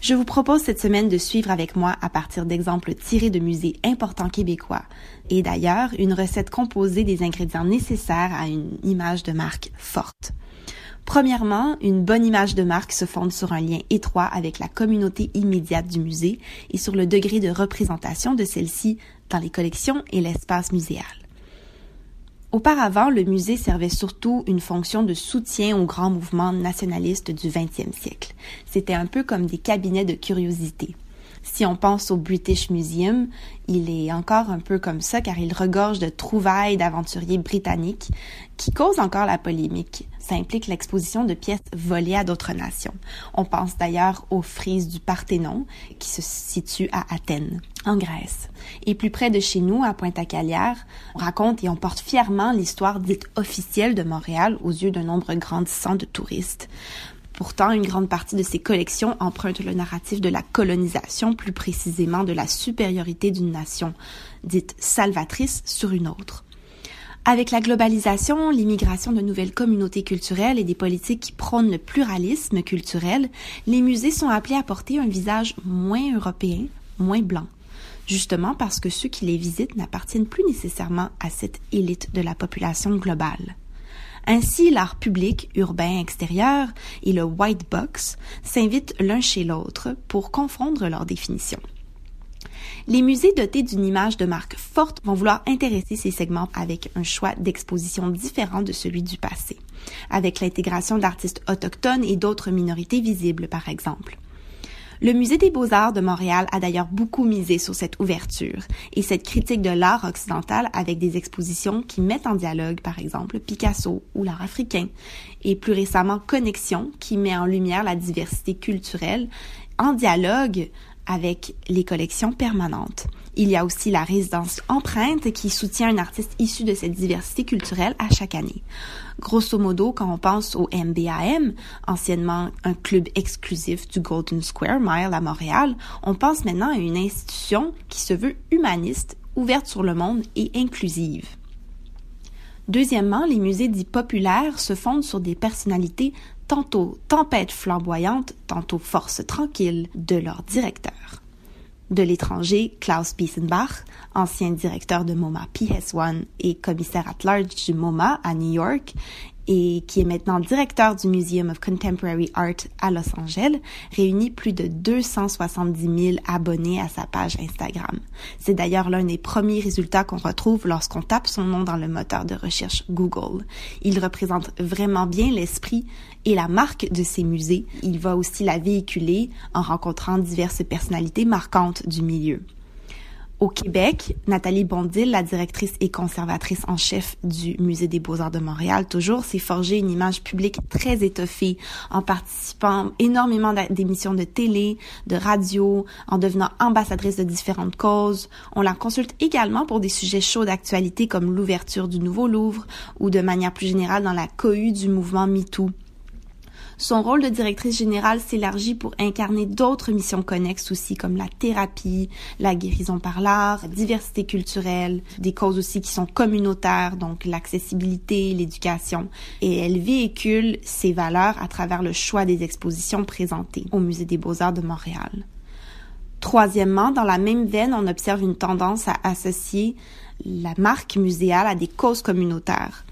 Je vous propose cette semaine de suivre avec moi à partir d'exemples tirés de musées importants québécois et d'ailleurs une recette composée des ingrédients nécessaires à une image de marque forte. Premièrement, une bonne image de marque se fonde sur un lien étroit avec la communauté immédiate du musée et sur le degré de représentation de celle-ci dans les collections et l'espace muséal. Auparavant, le musée servait surtout une fonction de soutien aux grands mouvements nationalistes du 20e siècle. C'était un peu comme des cabinets de curiosité. Si on pense au British Museum, il est encore un peu comme ça car il regorge de trouvailles d'aventuriers britanniques qui causent encore la polémique. Ça implique l'exposition de pièces volées à d'autres nations. On pense d'ailleurs aux frises du Parthénon qui se situe à Athènes, en Grèce. Et plus près de chez nous, à Pointe-à-Calière, on raconte et on porte fièrement l'histoire dite officielle de Montréal aux yeux d'un nombre grandissant de touristes. Pourtant, une grande partie de ces collections empruntent le narratif de la colonisation, plus précisément de la supériorité d'une nation dite salvatrice sur une autre. Avec la globalisation, l'immigration de nouvelles communautés culturelles et des politiques qui prônent le pluralisme culturel, les musées sont appelés à porter un visage moins européen, moins blanc justement parce que ceux qui les visitent n'appartiennent plus nécessairement à cette élite de la population globale. Ainsi, l'art public, urbain, extérieur et le white box s'invitent l'un chez l'autre pour confondre leurs définitions. Les musées dotés d'une image de marque forte vont vouloir intéresser ces segments avec un choix d'exposition différent de celui du passé, avec l'intégration d'artistes autochtones et d'autres minorités visibles par exemple. Le Musée des beaux-arts de Montréal a d'ailleurs beaucoup misé sur cette ouverture et cette critique de l'art occidental avec des expositions qui mettent en dialogue, par exemple, Picasso ou l'art africain, et plus récemment Connexion qui met en lumière la diversité culturelle en dialogue avec les collections permanentes. Il y a aussi la résidence Empreinte qui soutient un artiste issu de cette diversité culturelle à chaque année. Grosso modo, quand on pense au MBAM, anciennement un club exclusif du Golden Square Mile à Montréal, on pense maintenant à une institution qui se veut humaniste, ouverte sur le monde et inclusive. Deuxièmement, les musées dits populaires se fondent sur des personnalités tantôt tempêtes flamboyantes, tantôt forces tranquilles de leur directeur. De l'étranger, Klaus Biesenbach, ancien directeur de MoMA PS1 et commissaire at large du MoMA à New York, et qui est maintenant directeur du Museum of Contemporary Art à Los Angeles, réunit plus de 270 000 abonnés à sa page Instagram. C'est d'ailleurs l'un des premiers résultats qu'on retrouve lorsqu'on tape son nom dans le moteur de recherche Google. Il représente vraiment bien l'esprit et la marque de ces musées. Il va aussi la véhiculer en rencontrant diverses personnalités marquantes du milieu. Au Québec, Nathalie Bondil, la directrice et conservatrice en chef du Musée des beaux-arts de Montréal, toujours, s'est forgé une image publique très étoffée en participant énormément d'émissions de télé, de radio, en devenant ambassadrice de différentes causes. On la consulte également pour des sujets chauds d'actualité comme l'ouverture du nouveau Louvre ou de manière plus générale dans la cohue du mouvement MeToo. Son rôle de directrice générale s'élargit pour incarner d'autres missions connexes aussi, comme la thérapie, la guérison par l'art, la diversité culturelle, des causes aussi qui sont communautaires, donc l'accessibilité, l'éducation. Et elle véhicule ces valeurs à travers le choix des expositions présentées au Musée des beaux-arts de Montréal. Troisièmement, dans la même veine, on observe une tendance à associer la marque muséale à des causes communautaires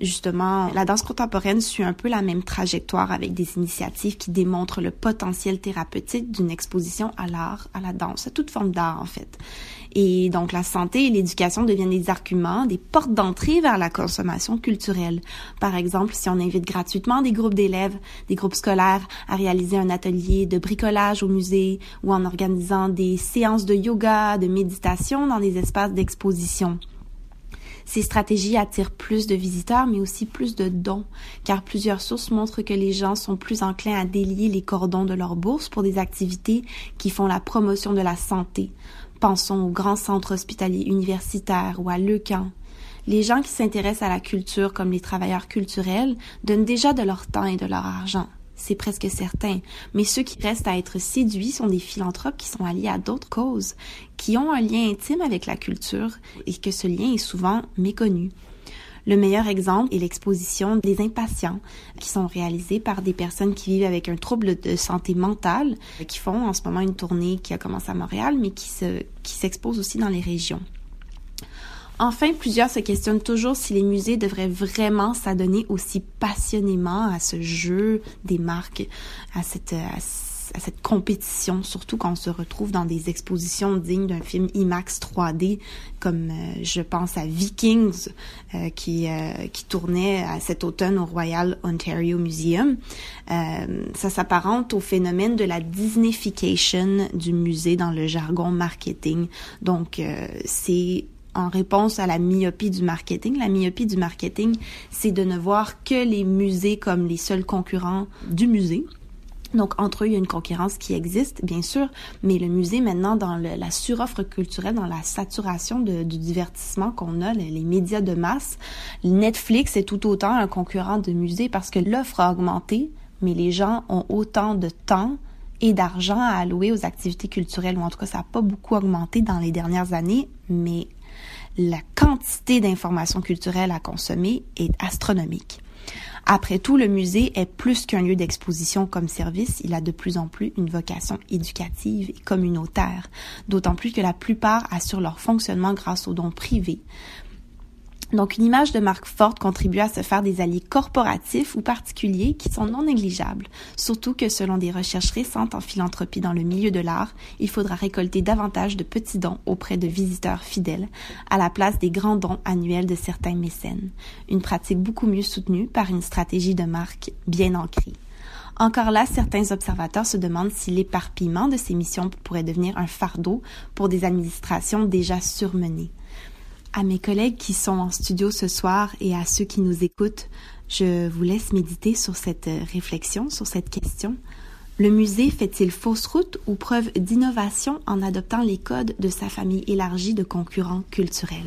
justement, la danse contemporaine suit un peu la même trajectoire avec des initiatives qui démontrent le potentiel thérapeutique d'une exposition à l'art, à la danse, à toute forme d'art en fait. Et donc la santé et l'éducation deviennent des arguments, des portes d'entrée vers la consommation culturelle. Par exemple, si on invite gratuitement des groupes d'élèves, des groupes scolaires à réaliser un atelier de bricolage au musée ou en organisant des séances de yoga, de méditation dans des espaces d'exposition. Ces stratégies attirent plus de visiteurs, mais aussi plus de dons, car plusieurs sources montrent que les gens sont plus enclins à délier les cordons de leur bourse pour des activités qui font la promotion de la santé. Pensons aux grands centres hospitaliers universitaires ou à Leucan. Les gens qui s'intéressent à la culture comme les travailleurs culturels donnent déjà de leur temps et de leur argent c'est presque certain. Mais ceux qui restent à être séduits sont des philanthropes qui sont alliés à d'autres causes, qui ont un lien intime avec la culture et que ce lien est souvent méconnu. Le meilleur exemple est l'exposition des impatients qui sont réalisés par des personnes qui vivent avec un trouble de santé mentale, qui font en ce moment une tournée qui a commencé à Montréal, mais qui se, qui aussi dans les régions. Enfin, plusieurs se questionnent toujours si les musées devraient vraiment s'adonner aussi passionnément à ce jeu des marques, à cette, à, cette compétition, surtout quand on se retrouve dans des expositions dignes d'un film IMAX 3D, comme euh, je pense à Vikings, euh, qui, euh, qui tournait cet automne au Royal Ontario Museum. ça s'apparente au phénomène de la Disneyfication du musée dans le jargon marketing. Donc, c'est en réponse à la myopie du marketing. La myopie du marketing, c'est de ne voir que les musées comme les seuls concurrents du musée. Donc, entre eux, il y a une concurrence qui existe, bien sûr, mais le musée, maintenant, dans la suroffre culturelle, dans la saturation du divertissement qu'on a, les, les, médias de masse, Netflix est tout autant un concurrent de musée parce que l'offre a augmenté, mais les gens ont autant de temps et d'argent à allouer aux activités culturelles, ou en tout cas, ça n'a pas beaucoup augmenté dans les dernières années, mais la quantité d'informations culturelles à consommer est astronomique. Après tout, le musée est plus qu'un lieu d'exposition comme service, il a de plus en plus une vocation éducative et communautaire, d'autant plus que la plupart assurent leur fonctionnement grâce aux dons privés, donc, une image de marque forte contribue à se faire des alliés corporatifs ou particuliers qui sont non négligeables. Surtout que selon des recherches récentes en philanthropie dans le milieu de l'art, il faudra récolter davantage de petits dons auprès de visiteurs fidèles à la place des grands dons annuels de certains mécènes. Une pratique beaucoup mieux soutenue par une stratégie de marque bien ancrée. Encore là, certains observateurs se demandent si l'éparpillement de ces missions pourrait devenir un fardeau pour des administrations déjà surmenées. À mes collègues qui sont en studio ce soir et à ceux qui nous écoutent, je vous laisse méditer sur cette réflexion, sur cette question. Le musée fait-il fausse route ou preuve d'innovation en adoptant les codes de sa famille élargie de concurrents culturels?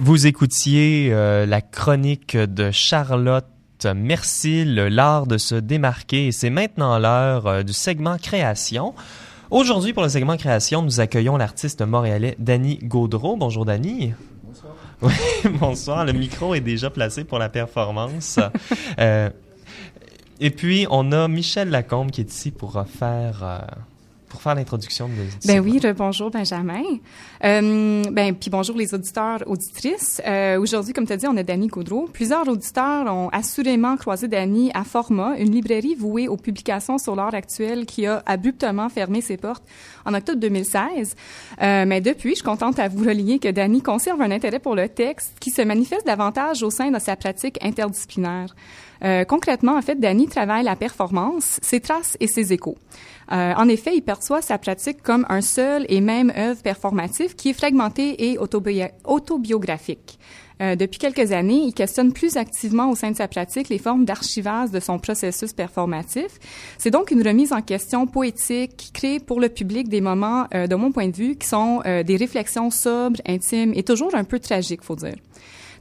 Vous écoutiez euh, la chronique de Charlotte Merci, l'art de se démarquer c'est maintenant l'heure euh, du segment création. Aujourd'hui, pour le segment création, nous accueillons l'artiste montréalais Danny Gaudreau. Bonjour Danny. Bonsoir. Oui, bonsoir. Le micro est déjà placé pour la performance. euh, Et puis, on a Michel Lacombe qui est ici pour faire... Euh, pour faire l'introduction de Ben oui, bonjour Benjamin. Euh, ben puis bonjour les auditeurs, auditrices. Euh, Aujourd'hui, comme tu as dit, on a Dany Coudreau. Plusieurs auditeurs ont assurément croisé Dany à Format, une librairie vouée aux publications sur l'art actuel qui a abruptement fermé ses portes en octobre 2016. Euh, mais depuis, je suis contente à vous relier que Dany conserve un intérêt pour le texte qui se manifeste davantage au sein de sa pratique interdisciplinaire. Euh, concrètement, en fait, Danny travaille la performance, ses traces et ses échos. Euh, en effet, il perçoit sa pratique comme un seul et même œuvre performative qui est fragmentée et autobiographique. Euh, depuis quelques années, il questionne plus activement au sein de sa pratique les formes d'archivage de son processus performatif. C'est donc une remise en question poétique qui crée pour le public des moments, euh, de mon point de vue, qui sont euh, des réflexions sobres, intimes et toujours un peu tragiques, faut dire.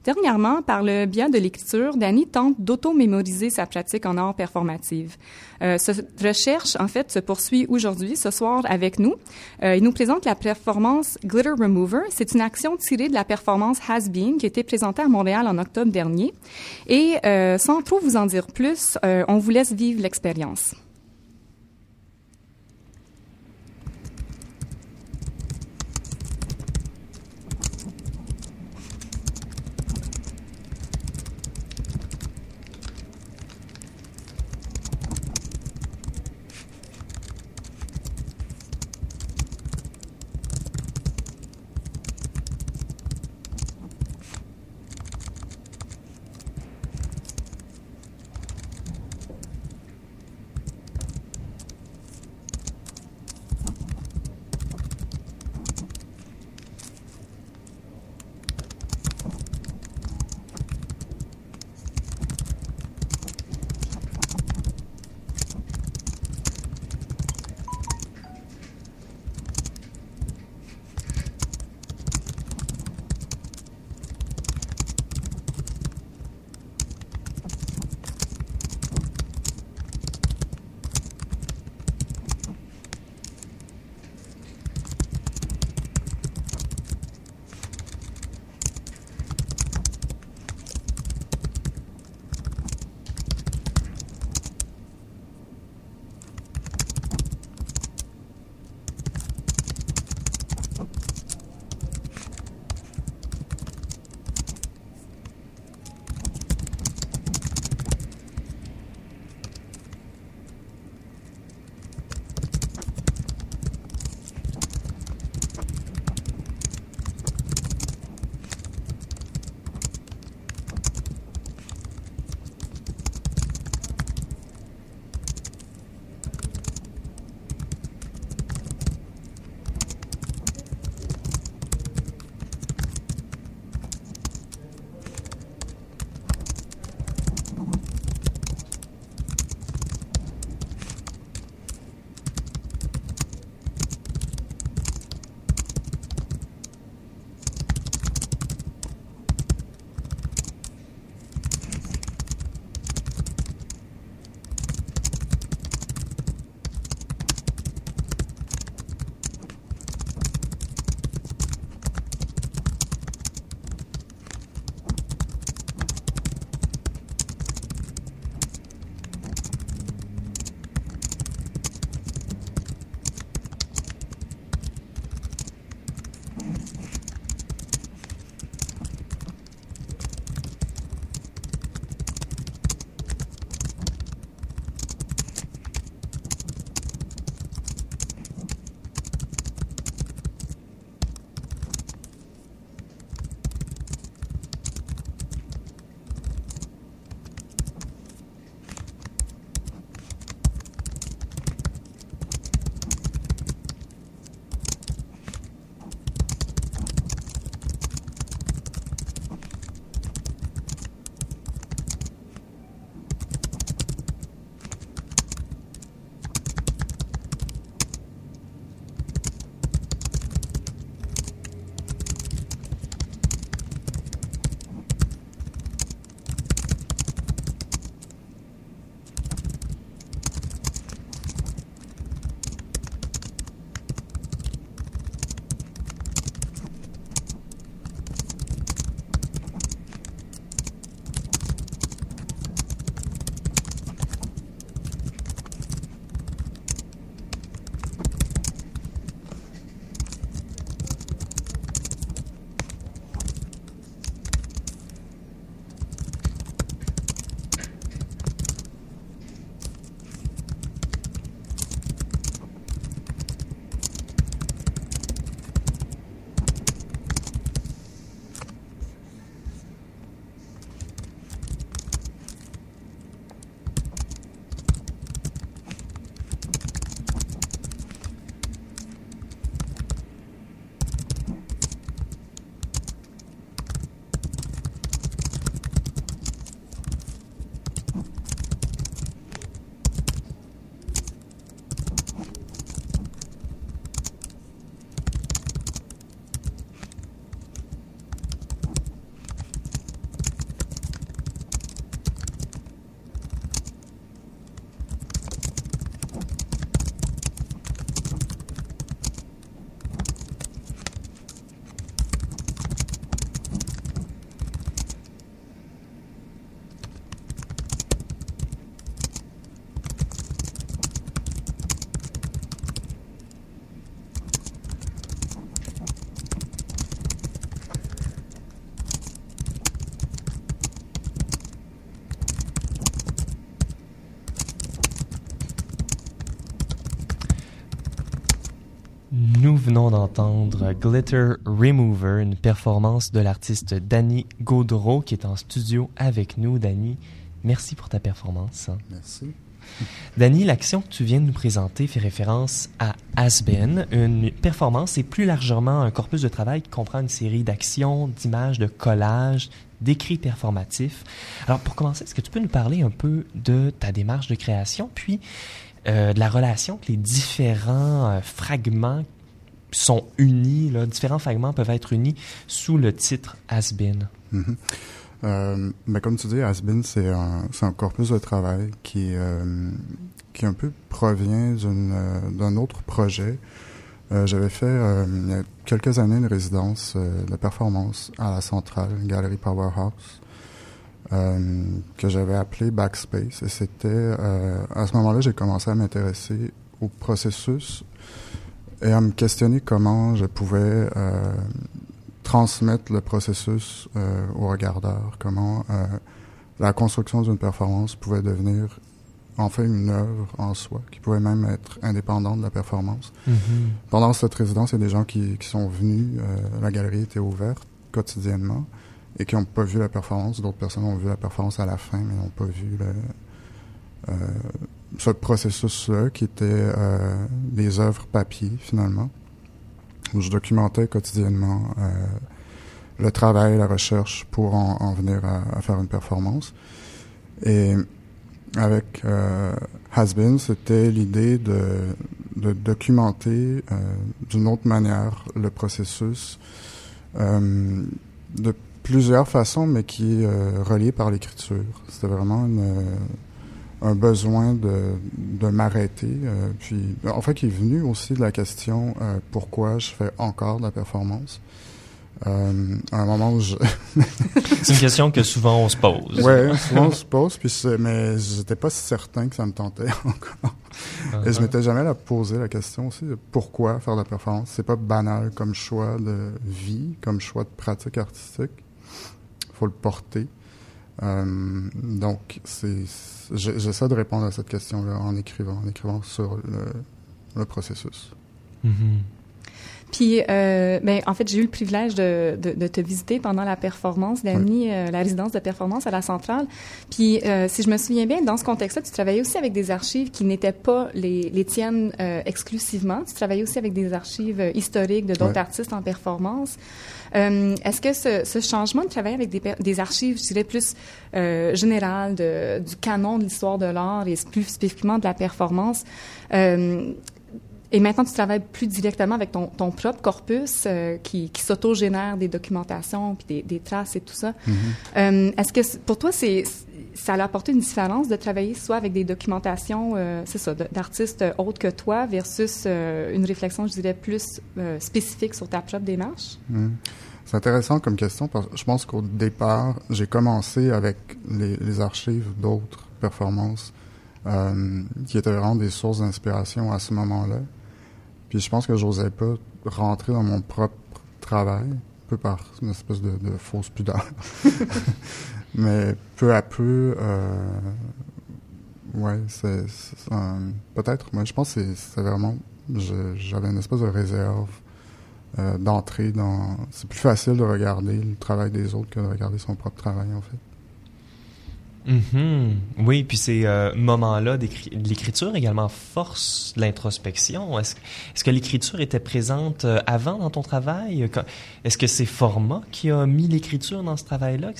Dernièrement, par le biais de l'écriture, Danny tente d'auto-mémoriser sa pratique en art performative. Euh, cette recherche, en fait, se poursuit aujourd'hui, ce soir, avec nous. Euh, il nous présente la performance Glitter Remover. C'est une action tirée de la performance Has Been qui a été présentée à Montréal en octobre dernier. Et euh, sans trop vous en dire plus, euh, on vous laisse vivre l'expérience. Glitter Remover, une performance de l'artiste Danny Gaudreau qui est en studio avec nous. Danny, merci pour ta performance. Merci. Danny, l'action que tu viens de nous présenter fait référence à Asben, une performance et plus largement un corpus de travail qui comprend une série d'actions, d'images, de collages, d'écrits performatifs. Alors pour commencer, est-ce que tu peux nous parler un peu de ta démarche de création, puis euh, de la relation que les différents euh, fragments sont unis, différents fragments peuvent être unis sous le titre Asbin. Mm-hmm. Euh, comme tu dis, Asbin, c'est un, corpus de travail qui, euh, qui un peu provient euh, d'un autre projet. J'avais fait il y a quelques années une résidence de performance à la centrale, Galerie Powerhouse, que j'avais appelé Backspace. Et c'était à ce moment-là, j'ai commencé à m'intéresser au processus et à me questionner comment je pouvais transmettre le processus euh, au regardeur, comment euh, la construction d'une performance pouvait devenir en fait une œuvre en soi, qui pouvait même être indépendante de la performance. Mm-hmm. Pendant cette résidence, il y a des gens qui, qui sont venus, euh, la galerie était ouverte quotidiennement et qui n'ont pas vu la performance. D'autres personnes ont vu la performance à la fin, mais n'ont pas vu le, euh, ce processus-là, qui était euh, des œuvres papier, finalement où je documentais quotidiennement euh, le travail, la recherche pour en, en venir à, faire une performance. Et avec euh, Hasbin, c'était l'idée de, documenter euh, d'une autre manière le processus de plusieurs façons, mais qui est relié par l'écriture. C'était vraiment une, un besoin de, de m'arrêter. Euh, puis, en fait, qui est venu aussi de la question euh, pourquoi je fais encore de la performance. Euh, à un moment où je... c'est une question que souvent on se pose. Oui, souvent on se pose, puis mais j'étais pas certain que ça me tentait encore. Et je m'étais jamais la posé la question aussi de pourquoi faire de la performance. C'est pas banal comme choix de vie, comme choix de pratique artistique. faut le porter. Euh, donc, j'essaie de répondre à cette question-là en écrivant, en écrivant sur le, le processus. Mm-hmm. Puis, euh, ben, en fait, j'ai eu le privilège de, de, de, te visiter pendant la performance d'Annie, oui. euh, la résidence de performance à la centrale. Puis, euh, si je me souviens bien, dans ce contexte-là, tu travaillais aussi avec des archives qui n'étaient pas les, les tiennes euh, exclusivement. Tu travaillais aussi avec des archives euh, historiques de d'autres artistes en performance. Euh, Est-ce que ce, ce changement de travailler avec des, des archives, je dirais plus euh, générales de, du canon de l'histoire de l'art et plus spécifiquement de la performance, euh, et maintenant, tu travailles plus directement avec ton, ton propre corpus euh, qui, qui s'auto-génère des documentations puis des, des traces et tout ça. Mhm. Euh, Est-ce que pour toi, c'est ça a apporté une différence de travailler soit avec des documentations, euh, c'est ça, d'artistes autres que toi versus une réflexion, je dirais, plus spécifique sur ta propre démarche? Mm. C'est intéressant comme question parce que je pense qu'au départ, j'ai commencé avec les, les archives d'autres performances qui étaient vraiment des sources d'inspiration à ce moment-là. Puis je pense que j'osais pas rentrer dans mon propre travail, un peu par une espèce de, fausse pudeur. Mais peu à peu, euh, ouais, c'est peut-être. Moi, je pense que c'est- vraiment, j'avais une espèce de réserve euh, d'entrer dans. C'est plus facile de regarder le travail des autres que de regarder son propre travail, en fait. Mhm. Oui, puis ces euh, moments-là de l'écriture également forcent l'introspection. Est-ce que l'écriture était présente euh, avant dans ton travail? Est-ce que c'est Format qui a mis l'écriture dans ce travail-là?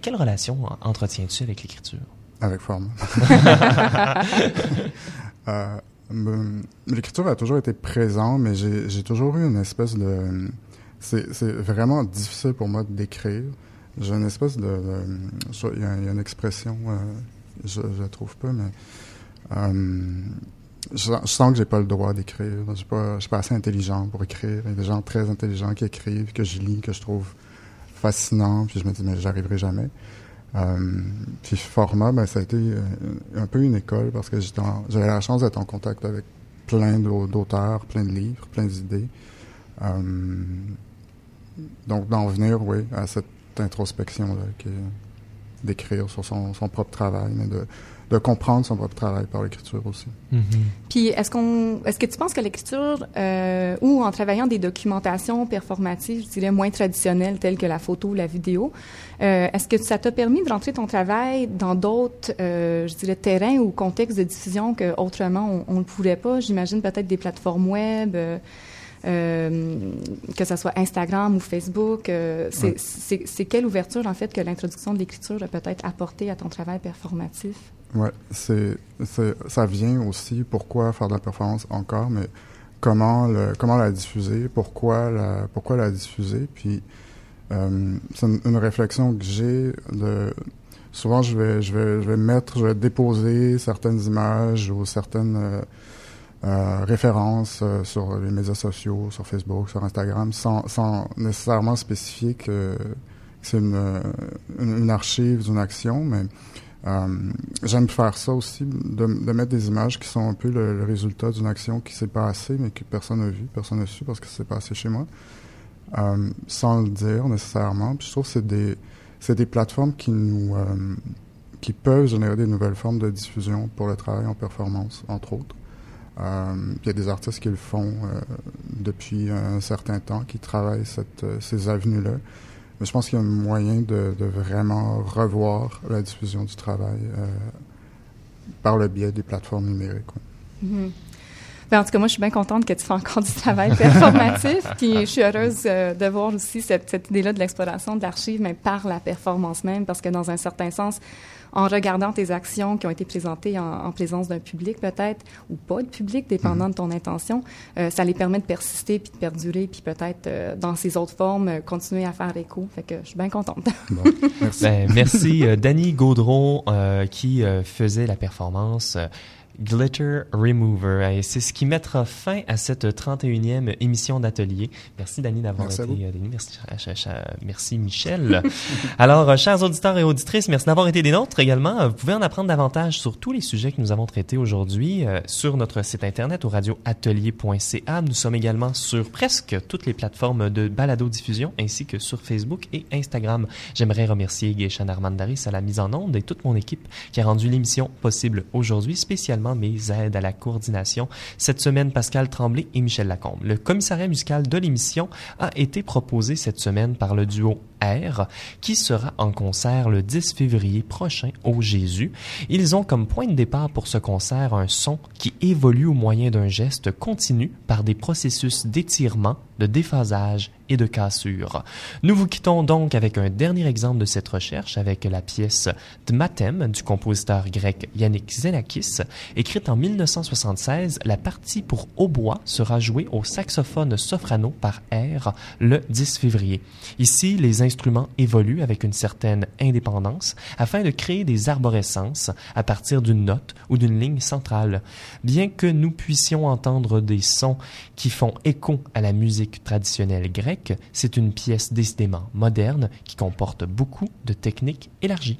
Quelle, relation entretiens-tu avec l'écriture? Avec forme. euh, L'écriture a toujours été présente, mais j'ai toujours eu une espèce de... C'est c'est vraiment difficile pour moi d'écrire. J'ai une espèce de... Il y, a une expression, euh, je ne trouve pas, mais... euh, je, sens- que j'ai pas le droit d'écrire. Je suis pas, suis pas assez intelligent pour écrire. Il y a des gens très intelligents qui écrivent, que je lis, que je trouve fascinant. Puis je me dis, mais j'arriverai jamais. Euh, puis format, ben, ça a été euh, un peu une école parce que j'avais la chance d'être en contact avec plein d'au- d'auteurs, plein de livres, plein d'idées. Donc d'en venir, oui, à cette introspection-là qui, d'écrire sur son, son, propre travail, mais de, de comprendre son propre travail par l'écriture aussi. Mm-hmm. Puis est-ce qu'on, est-ce que tu penses que l'écriture euh, ou en travaillant des documentations performatives, je dirais moins traditionnelles telles que la photo ou la vidéo, euh, est-ce que ça t'a permis de rentrer ton travail dans d'autres, euh, je dirais, terrains ou contextes de diffusion que autrement on ne pourrait pas? J'imagine peut-être des plateformes web. Euh, que ce soit Instagram ou Facebook. Euh, c'est quelle ouverture, en fait, que l'introduction de l'écriture a peut-être apporté à ton travail performatif? Oui, c'est ça vient aussi, pourquoi faire de la performance encore, mais comment, le, comment la diffuser, pourquoi la, pourquoi la diffuser, puis euh, c'est une, réflexion que j'ai de souvent je vais je vais je vais mettre je vais déposer certaines images ou certaines euh, références euh, sur les médias sociaux, sur Facebook, sur Instagram, sans, sans nécessairement spécifier que c'est une, une, archive d'une action, mais euh, j'aime faire ça aussi, de, de, mettre des images qui sont un peu le, résultat d'une action qui s'est passée, mais que personne n'a vu, personne n'a su parce que c'est passé chez moi, euh, sans le dire nécessairement. Puis je trouve que c'est des, c'est des plateformes qui nous, euh, qui peuvent générer des nouvelles formes de diffusion pour le travail en performance, entre autres. Euh, il y a des artistes qui le font euh, depuis un certain temps, qui travaillent euh, ces avenues-là. Mais je pense qu'il y a un moyen de, vraiment revoir la diffusion du travail par le biais des plateformes numériques. Ben, en tout cas, moi, je suis bien contente que tu fais encore du travail performatif. puis je suis heureuse de voir aussi cette, cette idée-là de l'exploration de l'archive, mais par la performance même, parce que dans un certain sens, en regardant tes actions qui ont été présentées en, présence d'un public peut-être ou pas de public, dépendant de ton intention, euh, ça les permet de persister puis de perdurer puis peut-être euh, dans ces autres formes euh, continuer à faire écho. Fait que je suis bien contente. merci. Ben, merci Danny Gaudron qui faisait la performance Glitter Remover. Et c'est ce qui mettra fin à cette 31e émission d'atelier. Merci, Dani, d'avoir été. Euh, merci, merci, Michel. Alors, euh, chers auditeurs et auditrices, merci d'avoir été des nôtres également. Vous pouvez en apprendre davantage sur tous les sujets que nous avons traités aujourd'hui euh, sur notre site internet au radioatelier.ca. Nous sommes également sur presque toutes les plateformes de balado-diffusion ainsi que sur Facebook et Instagram. J'aimerais remercier Geishan Armandaris à la mise en onde et toute mon équipe qui a rendu l'émission possible aujourd'hui, spécialement mes aides à la coordination. Cette semaine, Pascal Tremblay et Michel Lacombe. Le commissariat musical de l'émission a été proposé cette semaine par le duo R, qui sera en concert le 10 février prochain au Jésus. Ils ont comme point de départ pour ce concert un son qui évolue au moyen d'un geste continu par des processus d'étirement, de déphasage et de cassure. Nous vous quittons donc avec un dernier exemple de cette recherche avec la pièce Dmatem du compositeur grec Yannick Xenakis. Écrite en 1976, la partie pour hautbois sera jouée au saxophone soprano par R le 10 février. Ici, les instruments évoluent avec une certaine indépendance afin de créer des arborescences à partir d'une note ou d'une ligne centrale. Bien que nous puissions entendre des sons qui font écho à la musique traditionnelle grecque, c'est une pièce décidément moderne qui comporte beaucoup de techniques élargies.